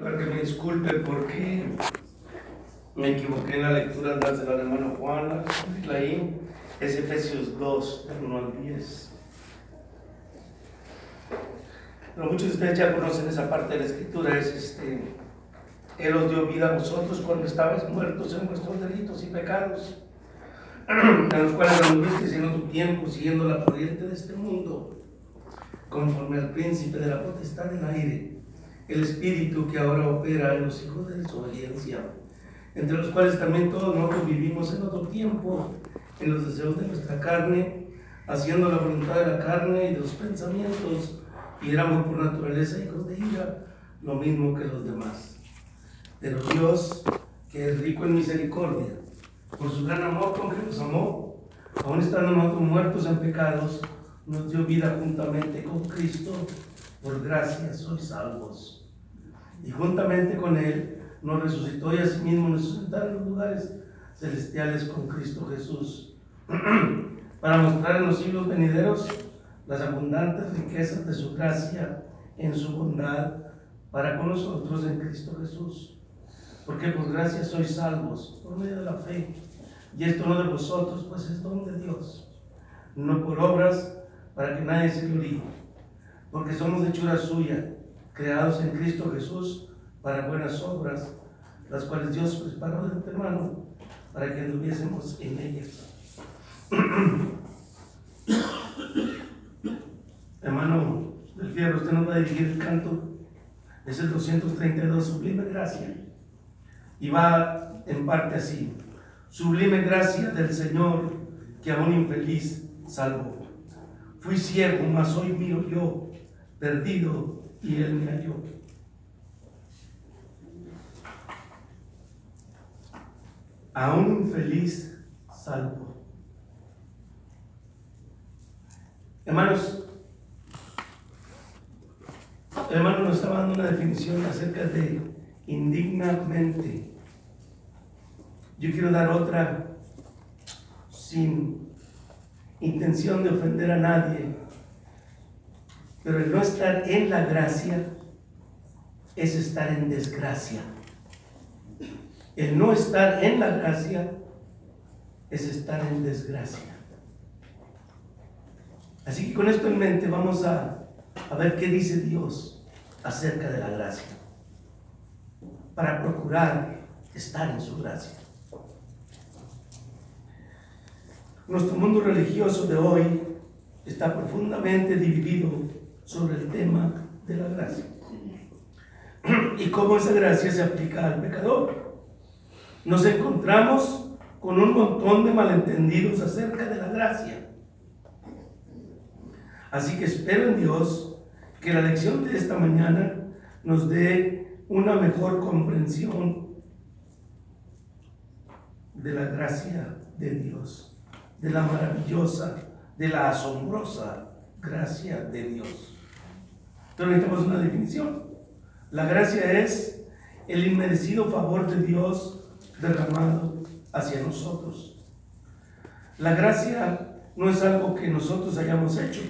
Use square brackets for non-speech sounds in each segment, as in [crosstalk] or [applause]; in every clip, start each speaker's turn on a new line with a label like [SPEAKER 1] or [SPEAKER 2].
[SPEAKER 1] Para que me disculpe porque me equivoqué en la lectura de la hermano Juan, es Efesios 2, del 1 al 10. Pero muchos de ustedes ya conocen esa parte de la escritura, es este, Él os dio vida a vosotros cuando estabais muertos en vuestros delitos y pecados, [clears throat] en los cuales anduvisteis en otro tiempo siguiendo la corriente de este mundo, conforme al príncipe de la potestad del aire, el espíritu que ahora opera en los hijos de desobediencia, entre los cuales también todos nosotros vivimos en otro tiempo, en los deseos de nuestra carne, haciendo la voluntad de la carne y de los pensamientos, y éramos por naturaleza hijos de ira, lo mismo que los demás. Pero Dios, que es rico en misericordia, por su gran amor con que nos amó, aún estando nosotros muertos en pecados, nos dio vida juntamente con Cristo, por gracia sois salvos. Y juntamente con Él nos resucitó y asimismo nos suscitó en los lugares celestiales con Cristo Jesús, [clears throat] para mostrar en los siglos venideros las abundantes riquezas de su gracia en su bondad para con nosotros en Cristo Jesús. Porque por gracia sois salvos por medio de la fe. Y esto no de vosotros, pues es don de Dios. No por obras para que nadie se gloríe. Porque somos hechura suya, creados en Cristo Jesús para buenas obras, las cuales Dios preparó de antemano para que anduviésemos en ellas. [coughs] Hermano del Fierro, usted nos va a dirigir el canto. Es el 232, Sublime Gracia. Y va en parte así. Sublime gracia del Señor que a un infeliz salvó. Fui ciego, mas hoy miro yo, perdido, y Él me halló. A un infeliz salvo. Hermanos, hermano nos estaba dando una definición acerca de indignamente. Yo quiero dar otra sin intención de ofender a nadie, pero el no estar en la gracia es estar en desgracia. El no estar en la gracia es estar en desgracia. Así que con esto en mente vamos a, a ver qué dice Dios acerca de la gracia, para procurar estar en su gracia. Nuestro mundo religioso de hoy está profundamente dividido sobre el tema de la gracia y cómo esa gracia se aplica al pecador. Nos encontramos con un montón de malentendidos acerca de la gracia. Así que espero en Dios que la lección de esta mañana nos dé una mejor comprensión de la gracia de Dios de la maravillosa, de la asombrosa gracia de Dios. Pero necesitamos una definición. La gracia es el inmerecido favor de Dios derramado hacia nosotros. La gracia no es algo que nosotros hayamos hecho.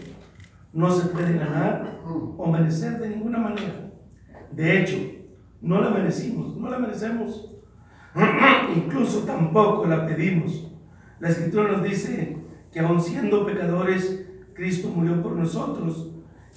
[SPEAKER 1] No se puede ganar o merecer de ninguna manera. De hecho, no la merecimos, no la merecemos. [clears throat] Incluso tampoco la pedimos. La escritura nos dice que aun siendo pecadores, Cristo murió por nosotros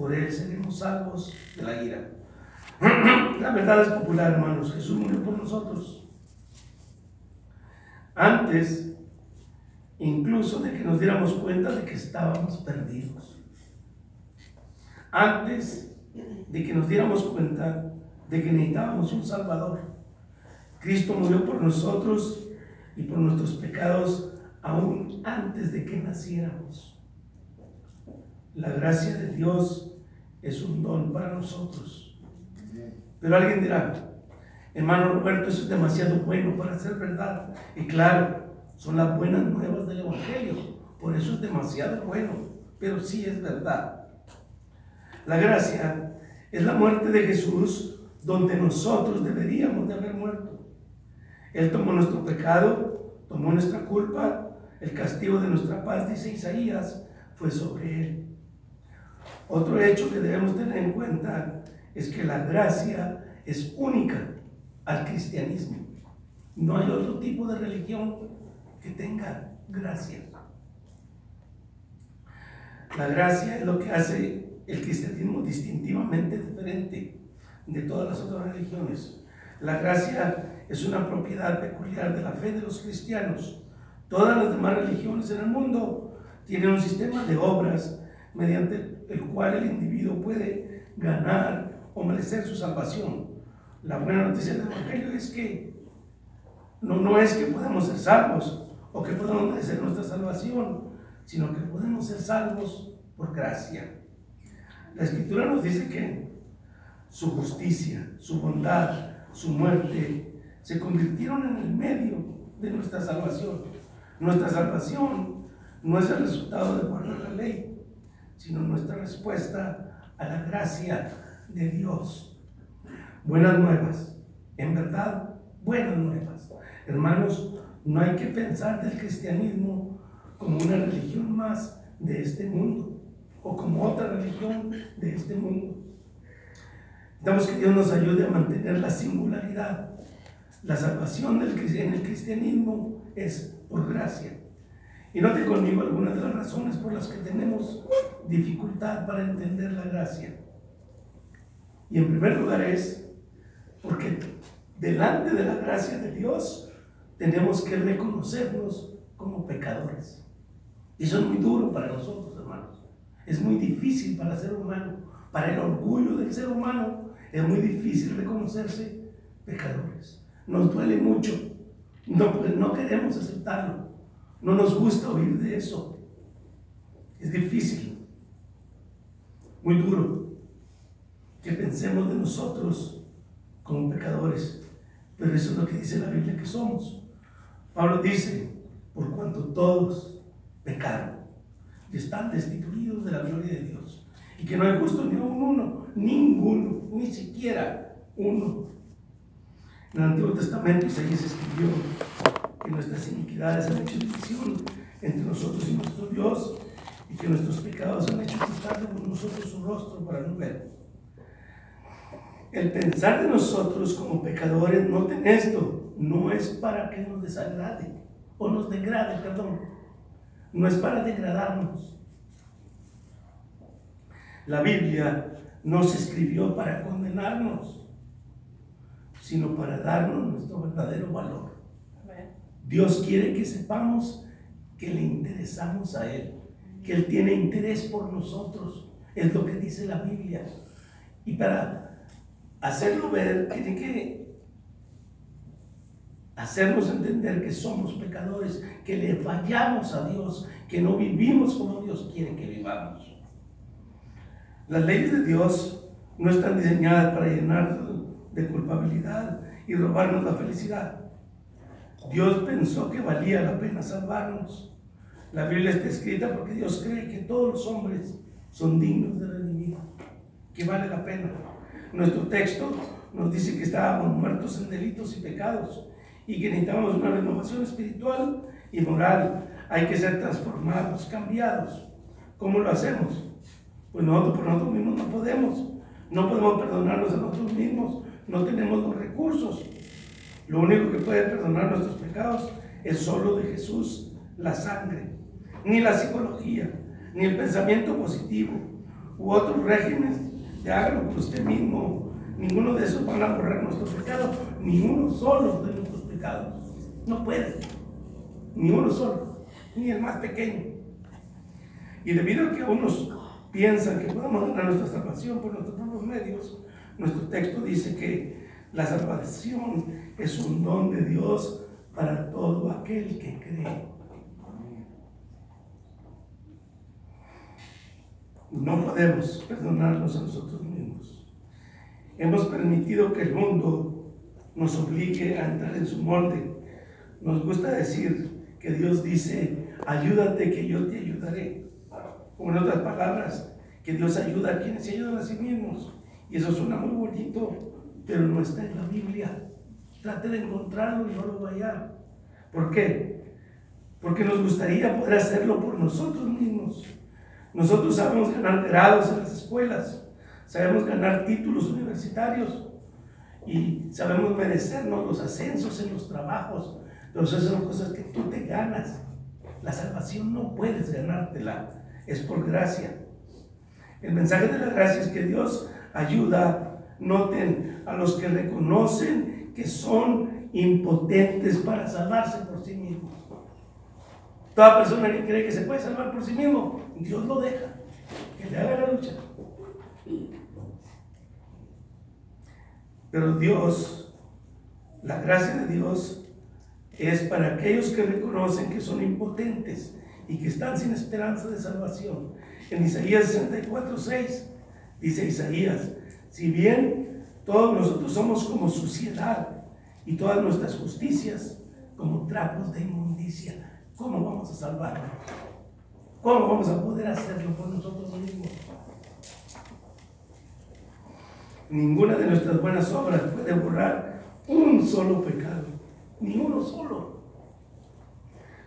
[SPEAKER 1] por él seremos salvos de la ira. [clears throat] La verdad es popular, hermanos, Jesús murió por nosotros. Antes, incluso de que nos diéramos cuenta de que estábamos perdidos. Antes de que nos diéramos cuenta de que necesitábamos un Salvador. Cristo murió por nosotros y por nuestros pecados aún antes de que naciéramos. La gracia de Dios es un don para nosotros. Pero alguien dirá, Hermano Roberto, eso es demasiado bueno para ser verdad. Y claro, son las buenas nuevas del Evangelio. Por eso es demasiado bueno, pero sí es verdad. La gracia es la muerte de Jesús donde nosotros deberíamos de haber muerto. Él tomó nuestro pecado, tomó nuestra culpa, el castigo de nuestra paz, dice Isaías, fue sobre él. Otro hecho que debemos tener en cuenta es que la gracia es única al cristianismo. No hay otro tipo de religión que tenga gracia. La gracia es lo que hace el cristianismo distintivamente diferente de todas las otras religiones. La gracia es una propiedad peculiar de la fe de los cristianos. Todas las demás religiones en el mundo tienen un sistema de obras mediante el cual el individuo puede ganar o merecer su salvación. La buena noticia del Evangelio es que no, no es que podamos ser salvos o que podamos merecer nuestra salvación, sino que podemos ser salvos por gracia. La Escritura nos dice que su justicia, su bondad, su muerte se convirtieron en el medio de nuestra salvación. Nuestra salvación no es el resultado de guardar la ley, sino nuestra respuesta a la gracia de Dios. Buenas nuevas, en verdad, buenas nuevas. Hermanos, no hay que pensar del cristianismo como una religión más de este mundo o como otra religión de este mundo. Necesitamos que Dios nos ayude a mantener la singularidad. La salvación del, en el cristianismo es por gracia. Y note conmigo algunas de las razones por las que tenemos dificultad para entender la gracia. Y en primer lugar es porque delante de la gracia de Dios tenemos que reconocernos como pecadores. Y eso es muy duro para nosotros, hermanos. Es muy difícil para el ser humano, para el orgullo del ser humano, es muy difícil reconocerse pecadores. Nos duele mucho, no, pues, no queremos aceptarlo, no nos gusta oír de eso. Es difícil, muy duro, que pensemos de nosotros como pecadores, pero eso es lo que dice la Biblia que somos. Pablo dice, por cuanto todos pecaron y están destituidos de la gloria de Dios, y que no hay justo ni uno, ninguno, ni siquiera uno. En el Antiguo Testamento Isaías escribió que nuestras iniquidades han hecho división entre nosotros y nuestro Dios, y que nuestros pecados han hecho quitar de nosotros rostro para no ver. El pensar de nosotros como pecadores, noten esto, no es para que nos desagrade o nos degrade, perdón. No es para degradarnos. La Biblia no se escribió para condenarnos, sino para darnos nuestro verdadero valor. Dios quiere que sepamos que le interesamos a Él, que Él tiene interés por nosotros, es lo que dice la Biblia. Y para hacerlo ver, tiene que hacernos entender que somos pecadores, que le fallamos a Dios, que no vivimos como Dios quiere que vivamos. Las leyes de Dios no están diseñadas para llenar de culpabilidad y robarnos la felicidad. Dios pensó que valía la pena salvarnos. La Biblia está escrita porque Dios cree que todos los hombres son dignos de redimir, que vale la pena. Nuestro texto nos dice que estábamos muertos en delitos y pecados y que necesitamos una renovación espiritual y moral. Hay que ser transformados, cambiados. ¿Cómo lo hacemos? Pues nosotros por nosotros mismos no podemos. No podemos perdonarnos a nosotros mismos. No tenemos los recursos. Lo único que puede perdonar nuestros pecados es solo de Jesús, la sangre. Ni la psicología, ni el pensamiento positivo, u otros regímenes de hágalo por usted mismo. Ninguno de esos van a borrar nuestros pecados, ni uno solo de nuestros pecados. No puede, ni uno solo, ni el más pequeño. Y debido a que unos piensan que podemos ganar nuestra salvación por nuestros propios medios, nuestro texto dice que la salvación es un don de Dios para todo aquel que cree. No podemos perdonarnos a nosotros mismos. Hemos permitido que el mundo nos obligue a entrar en su molde. Nos gusta decir que Dios dice, ayúdate que yo te ayudaré. O en otras palabras, que Dios ayuda a quienes se ayudan a sí mismos. Y eso suena muy bonito, pero no está en la Biblia. Trate de encontrarlo y no lo vaya. ¿Por qué? Porque nos gustaría poder hacerlo por nosotros mismos. Nosotros sabemos ganar grados en las escuelas, sabemos ganar títulos universitarios y sabemos merecernos los ascensos en los trabajos, pero esas son cosas que tú te ganas. La salvación no puedes ganártela, es por gracia. El mensaje de la gracia es que Dios ayuda, noten, a los que reconocen que son impotentes para salvarse por sí mismos. Toda persona que cree que se puede salvar por sí mismo, Dios lo deja, que le haga la lucha. Pero Dios, la gracia de Dios es para aquellos que reconocen que son impotentes y que están sin esperanza de salvación. En Isaías 64, 6 dice Isaías, si bien todos nosotros somos como suciedad y todas nuestras justicias como trapos de inmundicia, ¿cómo vamos a salvarnos? ¿Cómo vamos a poder hacerlo por nosotros mismos? Ninguna de nuestras buenas obras puede borrar un solo pecado, ni uno solo.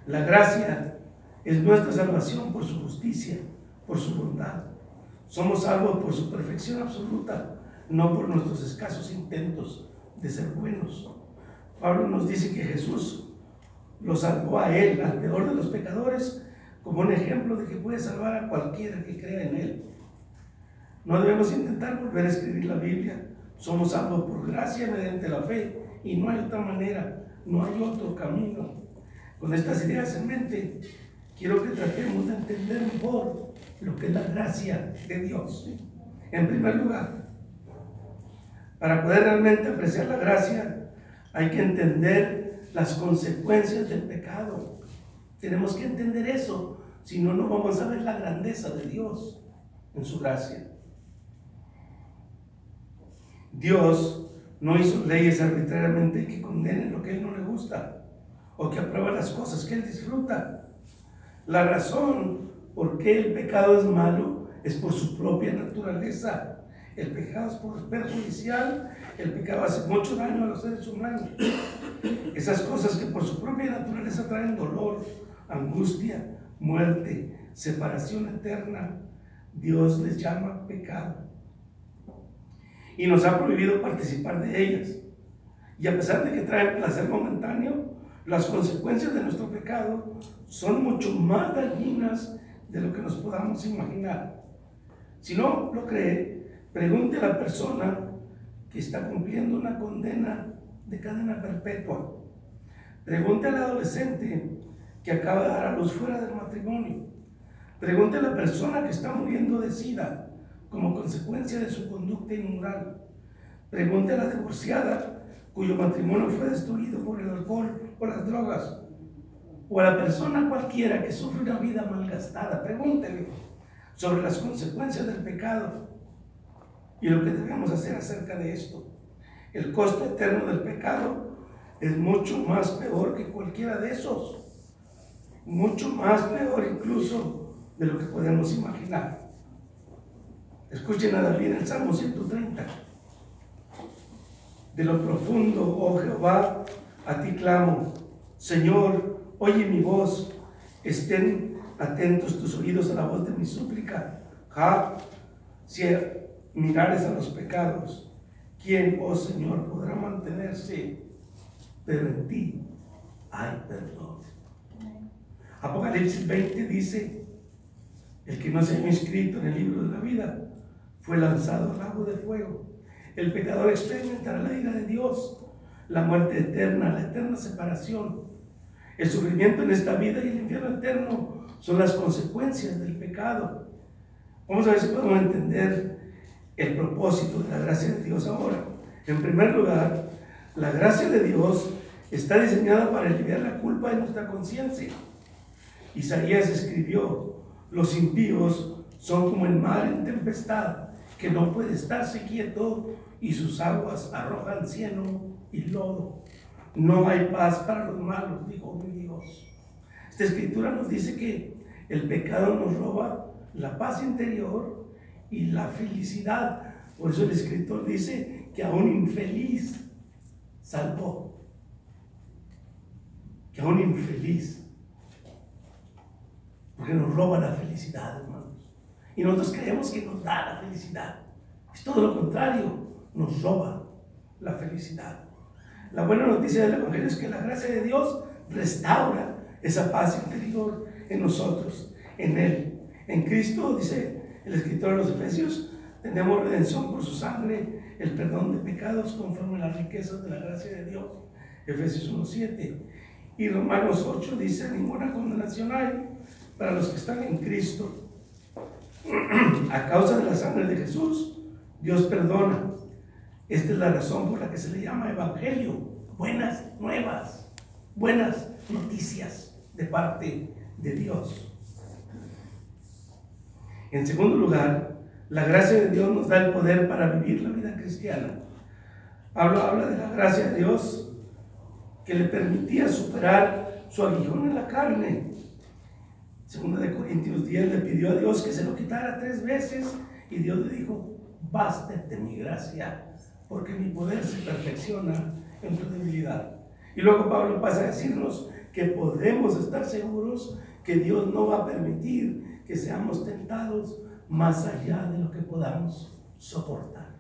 [SPEAKER 1] La gracia es nuestra salvación por su justicia, por su bondad. Somos salvos por su perfección absoluta, no por nuestros escasos intentos de ser buenos. Pablo nos dice que Jesús lo salvó a él, al peor de los pecadores, como un ejemplo de que puede salvar a cualquiera que crea en él. No debemos intentar volver a escribir la Biblia. Somos salvos por gracia mediante la fe y no hay otra manera, no hay otro camino. Con estas ideas en mente, quiero que tratemos de entender mejor lo que es la gracia de Dios. En primer lugar, para poder realmente apreciar la gracia, hay que entender las consecuencias del pecado. Tenemos que entender eso, si no, no vamos a ver la grandeza de Dios en su gracia. Dios no hizo leyes arbitrariamente que condenen lo que a Él no le gusta o que aprueban las cosas que Él disfruta. La razón por qué el pecado es malo es por su propia naturaleza. El pecado es perjudicial, el pecado hace mucho daño a los seres humanos. Esas cosas que por su propia naturaleza traen dolor, angustia, muerte, separación eterna, Dios les llama pecado y nos ha prohibido participar de ellas. Y a pesar de que traen placer momentáneo, las consecuencias de nuestro pecado son mucho más dañinas de lo que nos podamos imaginar. Si no lo cree, pregunte a la persona que está cumpliendo una condena de cadena perpetua. Pregunte al adolescente que acaba de dar a luz fuera del matrimonio. Pregunte a la persona que está muriendo de sida como consecuencia de su conducta inmoral. Pregunte a la divorciada cuyo matrimonio fue destruido por el alcohol o las drogas. O a la persona cualquiera que sufre una vida malgastada. Pregúntele sobre las consecuencias del pecado y lo que debemos hacer acerca de esto. El costo eterno del pecado es mucho más peor que cualquiera de esos. Mucho más peor incluso de lo que podemos imaginar. Escuchen a David en Salmo 130. De lo profundo, oh Jehová, a ti clamo. Señor, oye mi voz. Estén atentos tus oídos a la voz de mi súplica. Ja, si mirares a los pecados, ¿quién, oh Señor, podrá mantenerse? Pero en ti hay perdón. Apocalipsis 20 dice, el que no se ha inscrito en el libro de la vida fue lanzado al lago de fuego. El pecador experimentará la ira de Dios, la muerte eterna, la eterna separación. El sufrimiento en esta vida y el infierno eterno son las consecuencias del pecado. Vamos a ver si podemos entender el propósito de la gracia de Dios ahora. En primer lugar, la gracia de Dios está diseñada para aliviar la culpa de nuestra conciencia. Isaías escribió, los impíos son como el mar en tempestad, que no puede estarse quieto y sus aguas arrojan cieno y lodo. No hay paz para los malos, dijo mi Dios. Esta escritura nos dice que el pecado nos roba la paz interior y la felicidad. Por eso el escritor dice que a un infeliz salvó. Que a un infeliz. Porque nos roba la felicidad, hermanos. Y nosotros creemos que nos da la felicidad. Es todo lo contrario, nos roba la felicidad. La buena noticia del Evangelio es que la gracia de Dios restaura esa paz interior en nosotros, en Él. En Cristo, dice el escritor de los Efesios, tenemos redención por su sangre, el perdón de pecados conforme a las riquezas de la gracia de Dios. Efesios 1.7. Y Romanos 8 dice, ninguna condenación hay para los que están en Cristo. [clears throat] A causa de la sangre de Jesús, Dios perdona. Esta es la razón por la que se le llama Evangelio. Buenas nuevas, buenas noticias de parte de Dios. En segundo lugar, la gracia de Dios nos da el poder para vivir la vida cristiana. Habla, habla de la gracia de Dios que le permitía superar su aguijón en la carne. Segunda de Corintios 10 le pidió a Dios que se lo quitara tres veces y Dios le dijo, bástate mi gracia, porque mi poder se perfecciona en tu debilidad. Y luego Pablo pasa a decirnos que podemos estar seguros que Dios no va a permitir que seamos tentados más allá de lo que podamos soportar.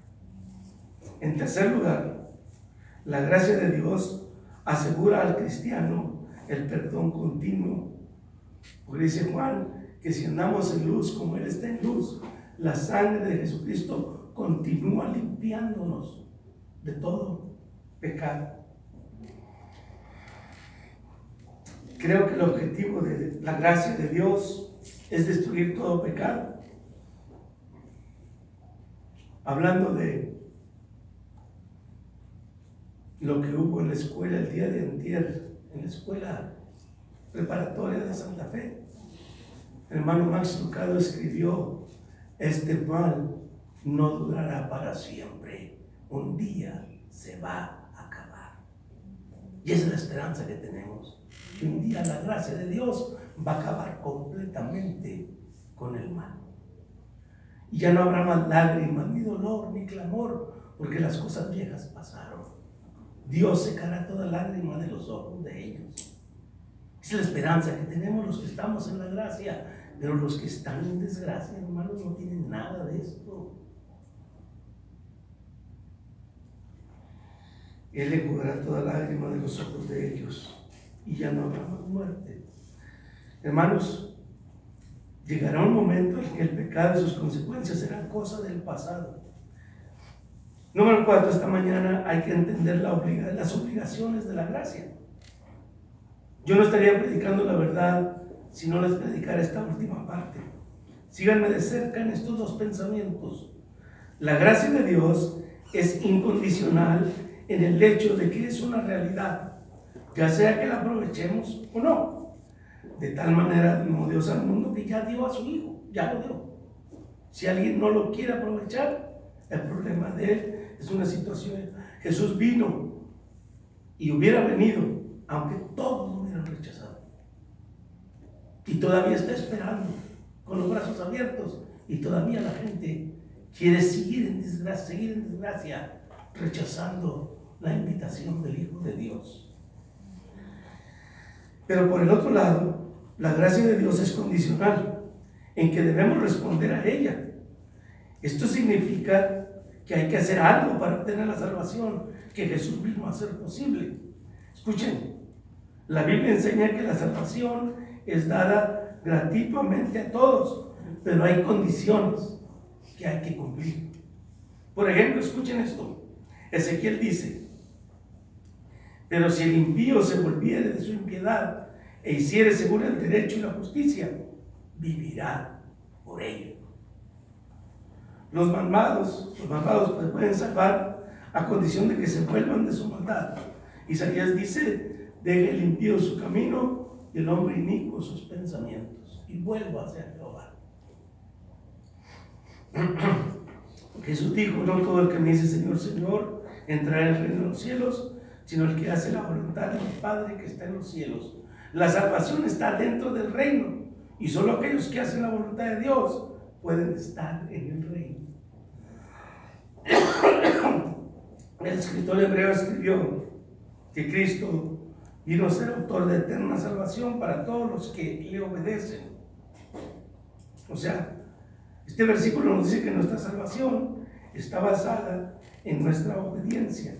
[SPEAKER 1] En tercer lugar, la gracia de Dios asegura al cristiano el perdón continuo. Porque dice Juan que si andamos en luz como Él está en luz, la sangre de Jesucristo continúa limpiándonos de todo pecado. Creo que el objetivo de la gracia de Dios es destruir todo pecado. Hablando de lo que hubo en la escuela el día de antier, en la escuela preparatoria de Santa Fe, el hermano Max Lucado escribió, este mal no durará para siempre, un día se va a acabar. Y esa es la esperanza que tenemos que un día la gracia de Dios va a acabar completamente con el mal. Y ya no habrá más lágrimas, ni dolor, ni clamor, porque las cosas viejas pasaron. Dios secará toda lágrima de los ojos de ellos. Es la esperanza que tenemos los que estamos en la gracia, pero los que están en desgracia, hermanos, no tienen nada de esto. Él enjugará toda lágrima de los ojos de ellos y ya no habrá más muerte. Hermanos, llegará un momento en que el pecado y sus consecuencias serán cosa del pasado. Número cuatro, esta mañana hay que entender la las obligaciones de la gracia. Yo no estaría predicando la verdad si no les predicara esta última parte. Síganme de cerca en estos dos pensamientos. La gracia de Dios es incondicional en el hecho de que es una realidad ya sea que la aprovechemos o no. De tal manera no Dios al mundo que ya dio a su Hijo, ya lo dio. Si alguien no lo quiere aprovechar, el problema de él es una situación. Jesús vino y hubiera venido, aunque todos lo hubieran rechazado. Y todavía está esperando con los brazos abiertos y todavía la gente quiere seguir en desgracia, seguir en desgracia, rechazando la invitación del Hijo de Dios. Pero por el otro lado, la gracia de Dios es condicional, en que debemos responder a ella. Esto significa que hay que hacer algo para obtener la salvación que Jesús vino a hacer posible. Escuchen, la Biblia enseña que la salvación es dada gratuitamente a todos, pero hay condiciones que hay que cumplir. Por ejemplo, escuchen esto. Ezequiel dice, pero si el impío se volviere de su impiedad e hiciere según el derecho y la justicia, vivirá por ello. Los malvados, los malvados pues pueden salvar a condición de que se vuelvan de su maldad. Isaías dice, deje el impío su camino y el hombre inicuo sus pensamientos y vuelva hacia Jehová. [clears throat] Jesús dijo, no todo el que me dice Señor, Señor, entrará en el reino de los cielos, sino el que hace la voluntad del Padre que está en los cielos. La salvación está dentro del reino y solo aquellos que hacen la voluntad de Dios pueden estar en el reino. [coughs] El escritor hebreo escribió que Cristo vino a ser autor de eterna salvación para todos los que le obedecen. O sea, este versículo nos dice que nuestra salvación está basada en nuestra obediencia.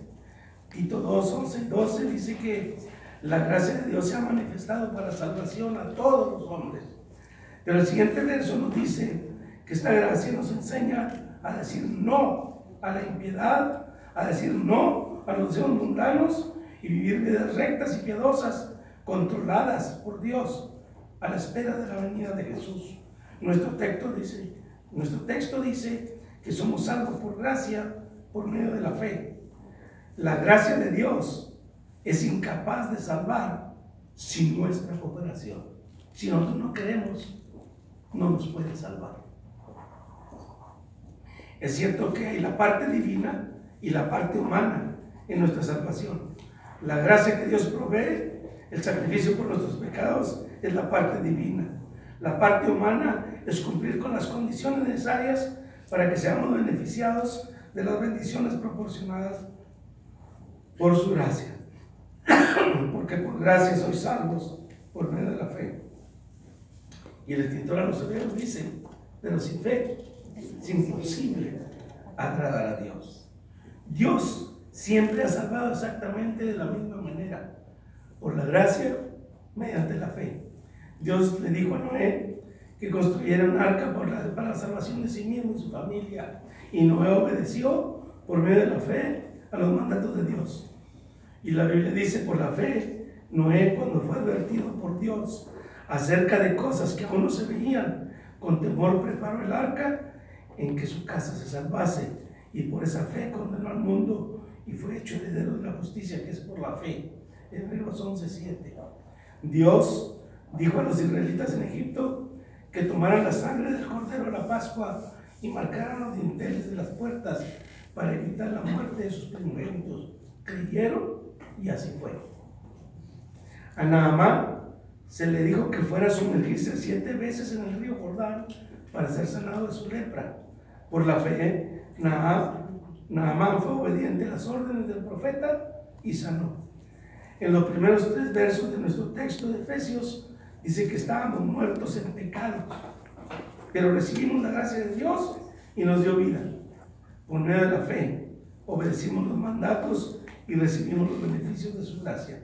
[SPEAKER 1] Tito 2, 11 y 12 dice que la gracia de Dios se ha manifestado para salvación a todos los hombres. Pero el siguiente verso nos dice que esta gracia nos enseña a decir no a la impiedad, a decir no a los deseos mundanos y vivir vidas rectas y piadosas, controladas por Dios, a la espera de la venida de Jesús. Nuestro texto dice, nuestro texto dice que somos salvos por gracia por medio de la fe. La gracia de Dios es incapaz de salvar sin nuestra cooperación. Si nosotros no queremos, no nos puede salvar. Es cierto que hay la parte divina y la parte humana en nuestra salvación. La gracia que Dios provee, el sacrificio por nuestros pecados, es la parte divina. La parte humana es cumplir con las condiciones necesarias para que seamos beneficiados de las bendiciones proporcionadas por su gracia. [coughs] Porque por gracia sois salvos por medio de la fe. Y el escritor a los hebreos dice, pero sin fe es imposible agradar a Dios. Dios siempre ha salvado exactamente de la misma manera, por la gracia mediante la fe. Dios le dijo a Noé que construyera un arca para la salvación de sí mismo y su familia. Y Noé obedeció por medio de la fe a los mandatos de Dios. Y la Biblia dice, por la fe, Noé cuando fue advertido por Dios acerca de cosas que aún no se veían, con temor preparó el arca en que su casa se salvase. Y por esa fe condenó al mundo y fue hecho heredero de la justicia que es por la fe. Hebreos 11:7. Dios dijo a los israelitas en Egipto que tomaran la sangre del cordero a la Pascua y marcaran los dinteles de las puertas para evitar la muerte de sus primogénitos. Creyeron y así fue. A Naamán se le dijo que fuera a sumergirse siete veces en el río Jordán para ser sanado de su lepra. Por la fe, Naamán fue obediente a las órdenes del profeta y sanó. En los primeros tres versos de nuestro texto de Efesios dice que estábamos muertos en pecados, pero recibimos la gracia de Dios y nos dio vida. Por medio de la fe, obedecimos los mandatos y recibimos los beneficios de su gracia.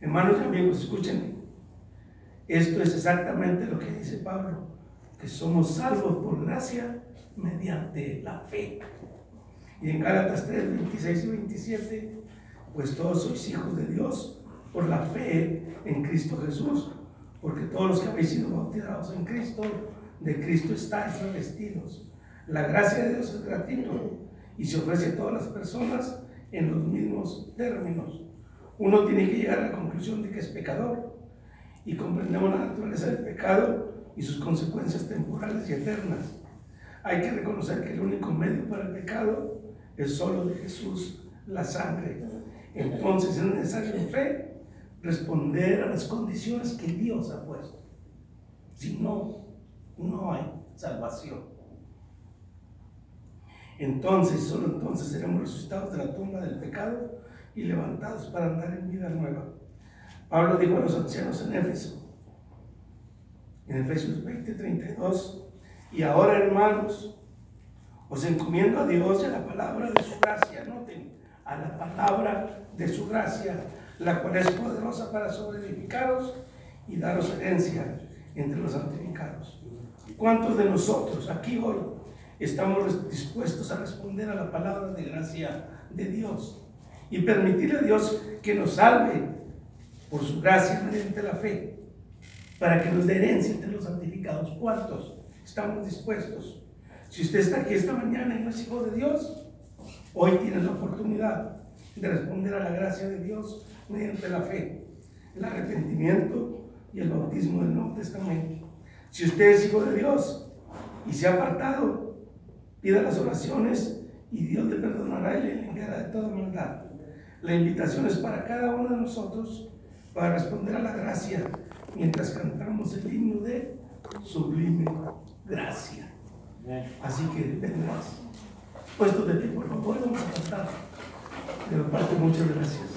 [SPEAKER 1] Hermanos y amigos, escúchenme. Esto es exactamente lo que dice Pablo, que somos salvos por gracia mediante la fe. Y en Gálatas 3, 26 y 27, pues todos sois hijos de Dios por la fe en Cristo Jesús, porque todos los que habéis sido bautizados en Cristo, de Cristo estáis revestidos. La gracia de Dios es gratuito y se ofrece a todas las personas en los mismos términos. Uno tiene que llegar a la conclusión de que es pecador y comprendemos la naturaleza del pecado y sus consecuencias temporales y eternas. Hay que reconocer que el único medio para el pecado es solo de Jesús, la sangre. Entonces es necesario en fe responder a las condiciones que Dios ha puesto. Si no, no hay salvación. Entonces, solo entonces seremos resucitados de la tumba del pecado y levantados para andar en vida nueva. Pablo dijo a los ancianos en Éfeso, en Efesios 20, 32, y ahora hermanos, os encomiendo a Dios y a la palabra de su gracia, noten, a la palabra de su gracia, la cual es poderosa para sobreedificaros y daros herencia entre los santificados. ¿Cuántos de nosotros aquí hoy estamos dispuestos a responder a la palabra de gracia de Dios y permitirle a Dios que nos salve por su gracia mediante la fe, para que nos dé herencia entre los santificados. ¿Cuántos estamos dispuestos? Si usted está aquí esta mañana y no es hijo de Dios, hoy tiene la oportunidad de responder a la gracia de Dios mediante la fe, el arrepentimiento y el bautismo del Nuevo Testamento. Si usted es hijo de Dios y se ha apartado, pida las oraciones y Dios le perdonará y le limpiará de toda maldad. La invitación es para cada uno de nosotros para responder a la gracia mientras cantamos el himno de sublime gracia. Así que vendrás. Puesto de ti, por favor, vamos a cantar. De parte, muchas gracias.